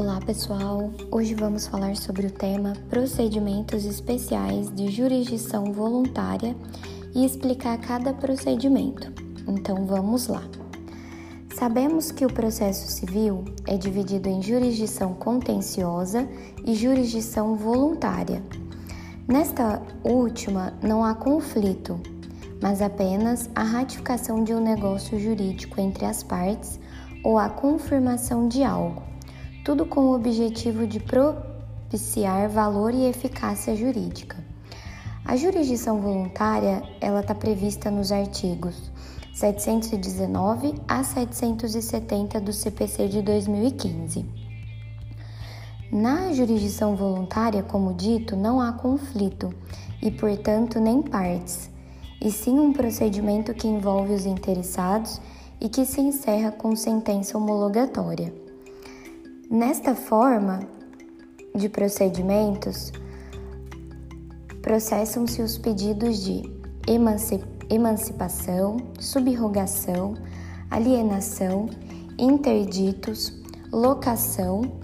Olá pessoal, hoje vamos falar sobre o tema Procedimentos Especiais de Jurisdição Voluntária e explicar cada procedimento. Então vamos lá. Sabemos que o processo civil é dividido em jurisdição contenciosa e jurisdição voluntária. Nesta última não há conflito, mas apenas a ratificação de um negócio jurídico entre as partes ou a confirmação de algo tudo com o objetivo de propiciar valor e eficácia jurídica. A jurisdição voluntária, ela está prevista nos artigos 719 a 770 do CPC de 2015. Na jurisdição voluntária, como dito, não há conflito e, portanto, nem partes, e sim um procedimento que envolve os interessados e que se encerra com sentença homologatória. Nesta forma de procedimentos, processam-se os pedidos de emancipação, subrogação, alienação, interditos, locação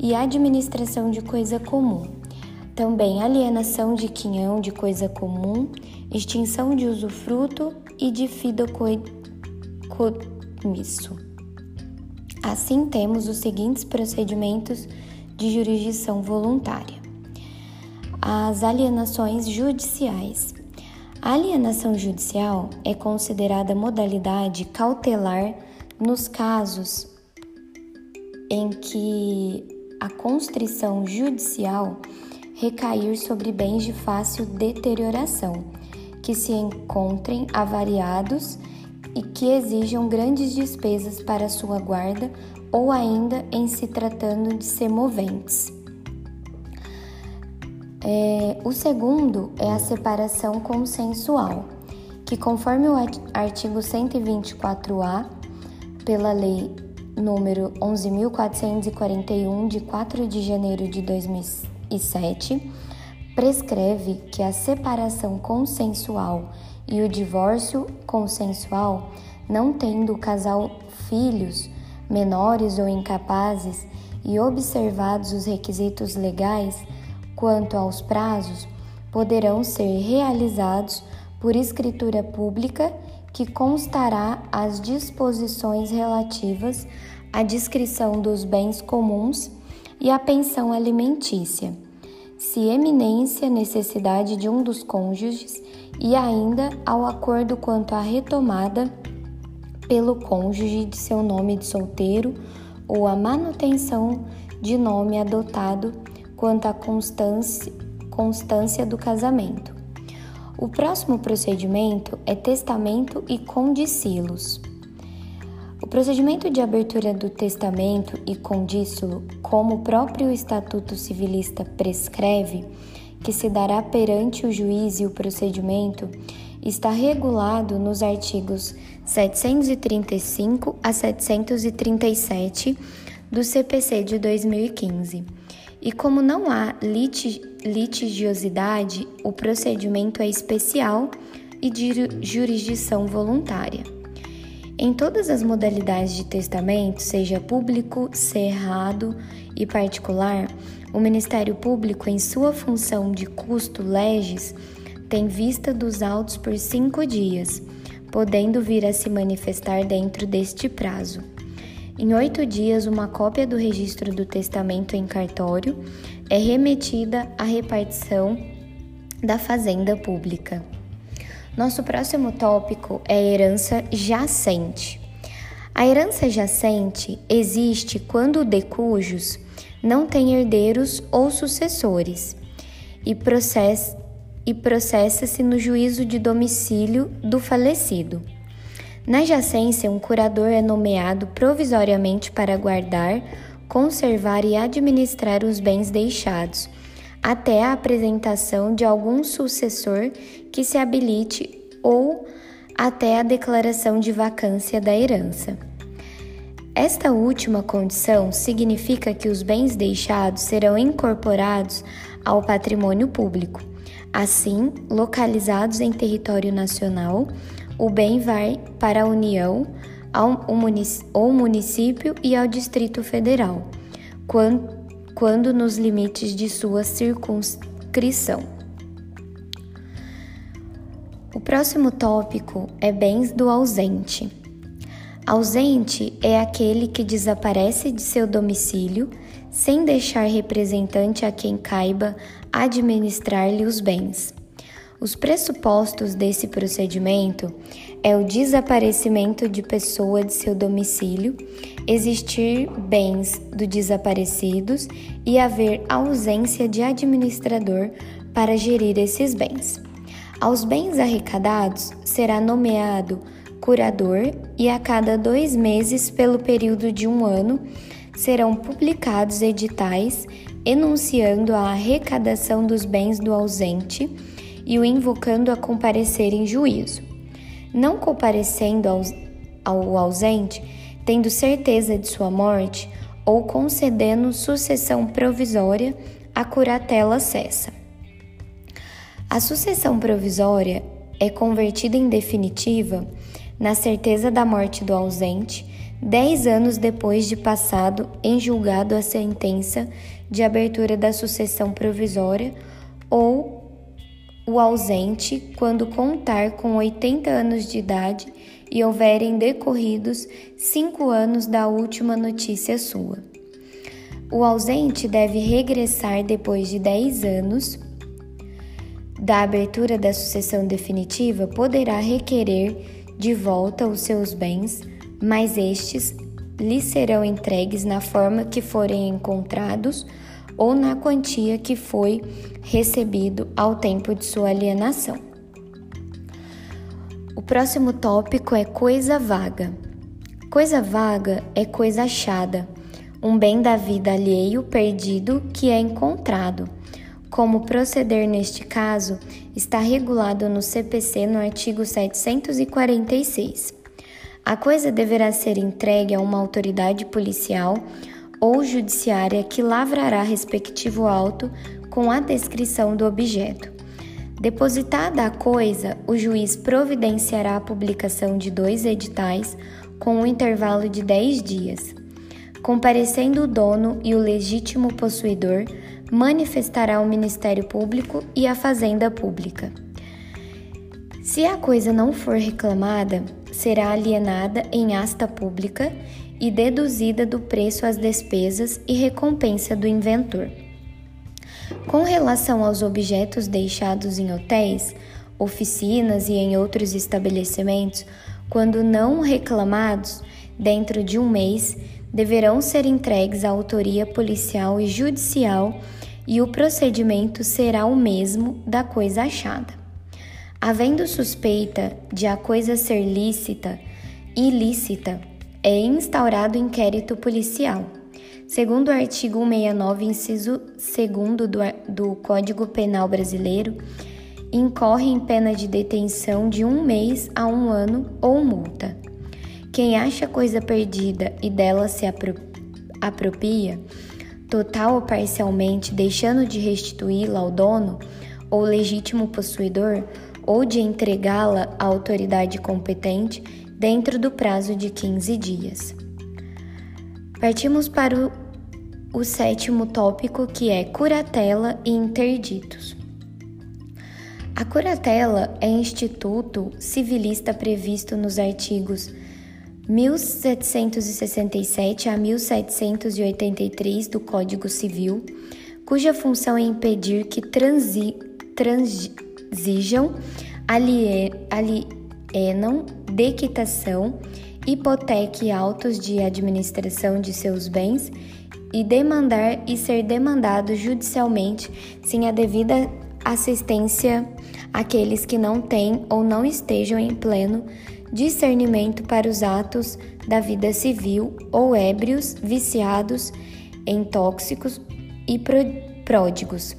e administração de coisa comum. Também alienação de quinhão de coisa comum, extinção de usufruto e de fideicomisso. Assim, temos os seguintes procedimentos de jurisdição voluntária: as alienações judiciais. A alienação judicial é considerada modalidade cautelar nos casos em que a constrição judicial recair sobre bens de fácil deterioração, que se encontrem avariados e que exijam grandes despesas para sua guarda ou ainda em se tratando de semoventes. É, o segundo é a separação consensual, que conforme o artigo 124-A pela lei número 11.441 de 4 de janeiro de 2007, prescreve que a separação consensual e o divórcio consensual, não tendo o casal filhos, menores ou incapazes, e observados os requisitos legais quanto aos prazos, poderão ser realizados por escritura pública que constará as disposições relativas à descrição dos bens comuns e à pensão alimentícia se eminência necessidade de um dos cônjuges e ainda ao acordo quanto à retomada pelo cônjuge de seu nome de solteiro ou a manutenção de nome adotado quanto à constância, constância do casamento. O próximo procedimento é testamento e condicilos. O procedimento de abertura do testamento e condício, como o próprio Estatuto Civilista prescreve, que se dará perante o juiz e o procedimento, está regulado nos artigos 735 a 737 do CPC de 2015. E como não há litigiosidade, o procedimento é especial e de jurisdição voluntária. Em todas as modalidades de testamento, seja público, cerrado e particular, o Ministério Público, em sua função de custo legis, tem vista dos autos por cinco dias, podendo vir a se manifestar dentro deste prazo. Em oito dias, uma cópia do registro do testamento em cartório é remetida à repartição da Fazenda Pública. Nosso próximo tópico é herança jacente. A herança jacente existe quando o decujus não tem herdeiros ou sucessores e processa e processa-se no juízo de domicílio do falecido. Na jacência, um curador é nomeado provisoriamente para guardar, conservar e administrar os bens deixados até a apresentação de algum sucessor que se habilite ou até a declaração de vacância da herança. Esta última condição significa que os bens deixados serão incorporados ao patrimônio público. Assim, localizados em território nacional, o bem vai para a União, ao município e ao Distrito Federal nos limites de sua circunscrição. O próximo tópico é bens do ausente. Ausente é aquele que desaparece de seu domicílio sem deixar representante a quem caiba administrar-lhe os bens. Os pressupostos desse procedimento é o desaparecimento de pessoa de seu domicílio, existir bens do desaparecidos e haver ausência de administrador para gerir esses bens. Aos bens arrecadados será nomeado curador e a cada dois meses, pelo período de um ano, serão publicados editais enunciando a arrecadação dos bens do ausente e o invocando a comparecer em juízo. Não comparecendo ao ausente, tendo certeza de sua morte, ou concedendo sucessão provisória, a curatela cessa. A sucessão provisória é convertida em definitiva na certeza da morte do ausente, dez anos depois de passado em julgado a sentença de abertura da sucessão provisória ou o ausente quando contar com 80 anos de idade e houverem decorridos cinco anos da última notícia sua. O ausente deve regressar depois de 10 anos da abertura da sucessão definitiva, poderá requerer de volta os seus bens, mas estes lhe serão entregues na forma que forem encontrados ou na quantia que foi recebido ao tempo de sua alienação. O próximo tópico é coisa vaga. Coisa vaga é coisa achada, um bem da vida alheio perdido que é encontrado. Como proceder neste caso está regulado no CPC no artigo 746. A coisa deverá ser entregue a uma autoridade policial ou judiciária que lavrará respectivo auto com a descrição do objeto. Depositada a coisa, o juiz providenciará a publicação de dois editais com um intervalo de dez dias. Comparecendo o dono e o legítimo possuidor, manifestará o Ministério Público e a Fazenda Pública. Se a coisa não for reclamada, será alienada em asta pública e deduzida do preço as despesas e recompensa do inventor. Com relação aos objetos deixados em hotéis, oficinas e em outros estabelecimentos, quando não reclamados, dentro de um mês, deverão ser entregues à autoria policial e judicial e o procedimento será o mesmo da coisa achada. Havendo suspeita de a coisa ser lícita, ilícita, é instaurado inquérito policial. Segundo o artigo 169, inciso 2 do, do Código Penal Brasileiro, incorre em pena de detenção de um mês a um ano ou multa. Quem acha coisa perdida e dela se apro apropria, total ou parcialmente, deixando de restituí-la ao dono ou legítimo possuidor, ou de entregá-la à autoridade competente, dentro do prazo de 15 dias. Partimos para o, o sétimo tópico, que é curatela e interditos. A curatela é instituto civilista previsto nos artigos 1767 a 1783 do Código Civil, cuja função é impedir que transi, transigam, alienam dequitação, hipoteque autos de administração de seus bens e demandar e ser demandado judicialmente sem a devida assistência àqueles que não têm ou não estejam em pleno discernimento para os atos da vida civil ou ébrios, viciados em tóxicos e pródigos.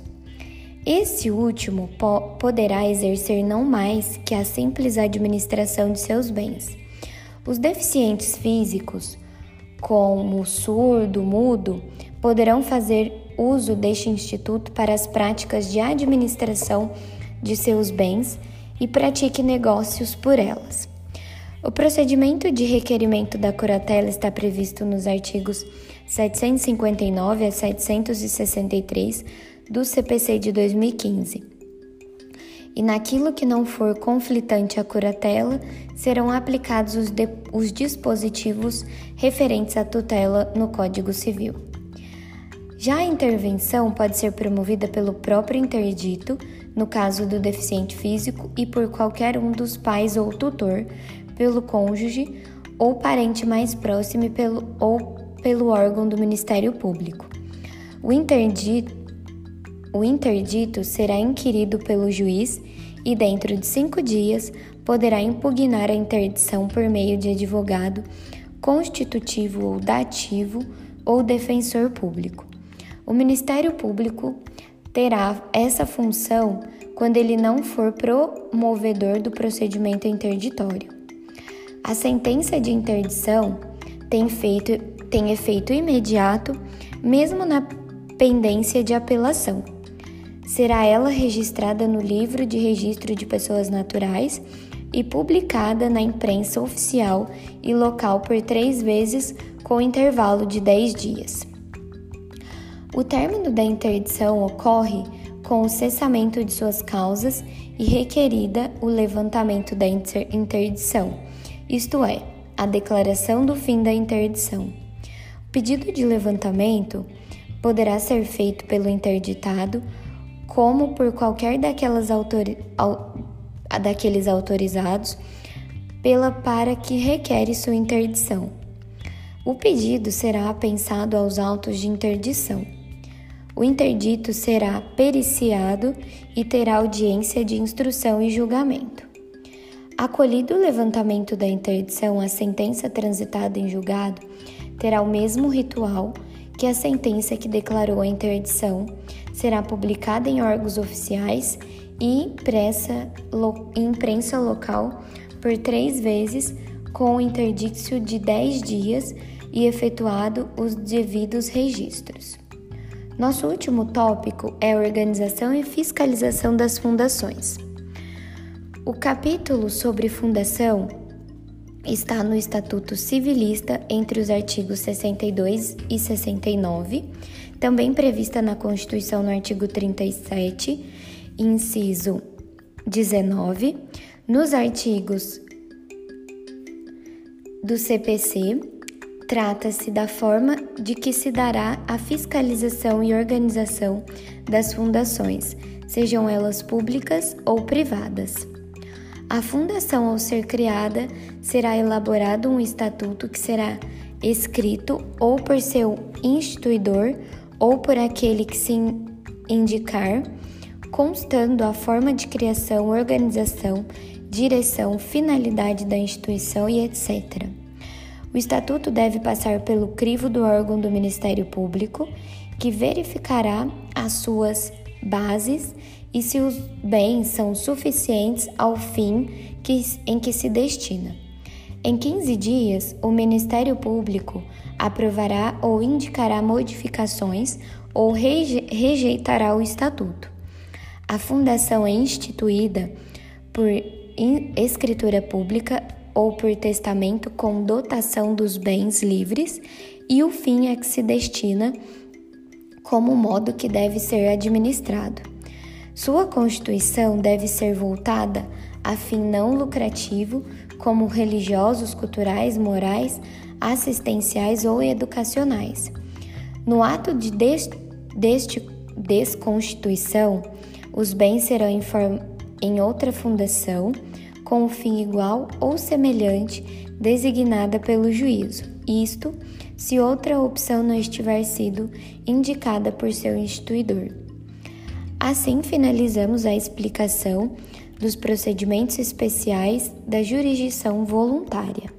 Esse último po poderá exercer não mais que a simples administração de seus bens. Os deficientes físicos, como surdo, mudo, poderão fazer uso deste instituto para as práticas de administração de seus bens e pratique negócios por elas. O procedimento de requerimento da curatela está previsto nos artigos 759 a 763 do CPC de 2015. E naquilo que não for conflitante à curatela, serão aplicados os, os dispositivos referentes à tutela no Código Civil. Já a intervenção pode ser promovida pelo próprio interdito, no caso do deficiente físico, e por qualquer um dos pais ou tutor, pelo cônjuge ou parente mais próximo pelo, ou pelo órgão do Ministério Público. O interdito, o interdito será inquirido pelo juiz e, dentro de cinco dias, poderá impugnar a interdição por meio de advogado constitutivo ou dativo ou defensor público. O Ministério Público terá essa função quando ele não for promovedor do procedimento interditório. A sentença de interdição tem, feito, tem efeito imediato, mesmo na pendência de apelação. Será ela registrada no Livro de Registro de Pessoas Naturais e publicada na imprensa oficial e local por três vezes com intervalo de dez dias. O término da interdição ocorre com o cessamento de suas causas e requerida o levantamento da interdição, isto é, a declaração do fim da interdição. O pedido de levantamento poderá ser feito pelo interditado, como por qualquer daquelas autori au daqueles autorizados pela para que requer sua interdição. O pedido será apensado aos autos de interdição. O interdito será periciado e terá audiência de instrução e julgamento. Acolhido o levantamento da interdição, a sentença transitada em julgado terá o mesmo ritual que a sentença que declarou a interdição, será publicada em órgãos oficiais e impressa em imprensa local por três vezes com interdício de dez dias e efetuado os devidos registros. Nosso último tópico é a organização e fiscalização das fundações. O capítulo sobre fundação está no Estatuto Civilista entre os artigos 62 e 69, também prevista na Constituição no artigo 37, inciso 19, nos artigos do CPC, trata-se da forma de que se dará a fiscalização e organização das fundações, sejam elas públicas ou privadas. A fundação, ao ser criada, será elaborado um estatuto que será escrito ou por seu instituidor ou por aquele que se indicar, constando a forma de criação, organização, direção, finalidade da instituição e etc. O estatuto deve passar pelo crivo do órgão do Ministério Público, que verificará as suas bases e se os bens são suficientes ao fim que, em que se destina. Em 15 dias, o Ministério Público aprovará ou indicará modificações ou rejeitará o Estatuto. A fundação é instituída por escritura pública ou por testamento com dotação dos bens livres e o fim a que se destina como modo que deve ser administrado. Sua constituição deve ser voltada a fim não lucrativo, como religiosos, culturais, morais, assistenciais ou educacionais. No ato de des deste desconstituição, os bens serão em, em outra fundação com um fim igual ou semelhante designada pelo juízo. Isto, se outra opção não estiver sido indicada por seu instituidor. Assim finalizamos a explicação dos procedimentos especiais da jurisdição voluntária.